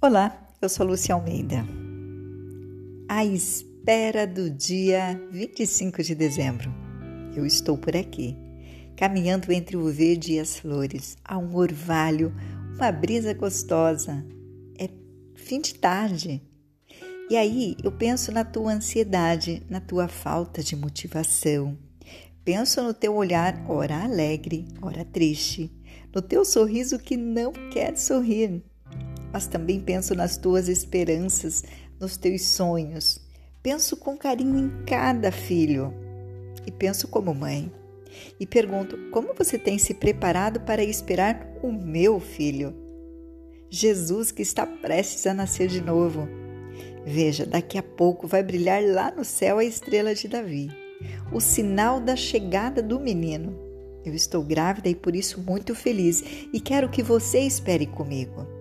Olá, eu sou Lúcia Almeida. À espera do dia 25 de dezembro, eu estou por aqui, caminhando entre o verde e as flores. Há um orvalho, uma brisa gostosa. É fim de tarde. E aí eu penso na tua ansiedade, na tua falta de motivação. Penso no teu olhar, ora alegre, ora triste, no teu sorriso que não quer sorrir mas também penso nas tuas esperanças, nos teus sonhos. Penso com carinho em cada filho e penso como mãe. E pergunto: como você tem se preparado para esperar o meu filho? Jesus que está prestes a nascer de novo. Veja, daqui a pouco vai brilhar lá no céu a estrela de Davi, o sinal da chegada do menino. Eu estou grávida e por isso muito feliz e quero que você espere comigo.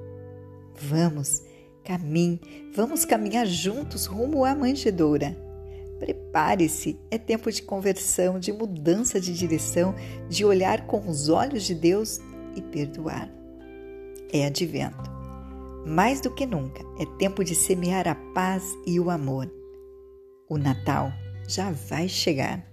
Vamos, caminhe, vamos caminhar juntos rumo à manjedoura. Prepare-se, é tempo de conversão, de mudança de direção, de olhar com os olhos de Deus e perdoar. É advento. Mais do que nunca, é tempo de semear a paz e o amor. O Natal já vai chegar.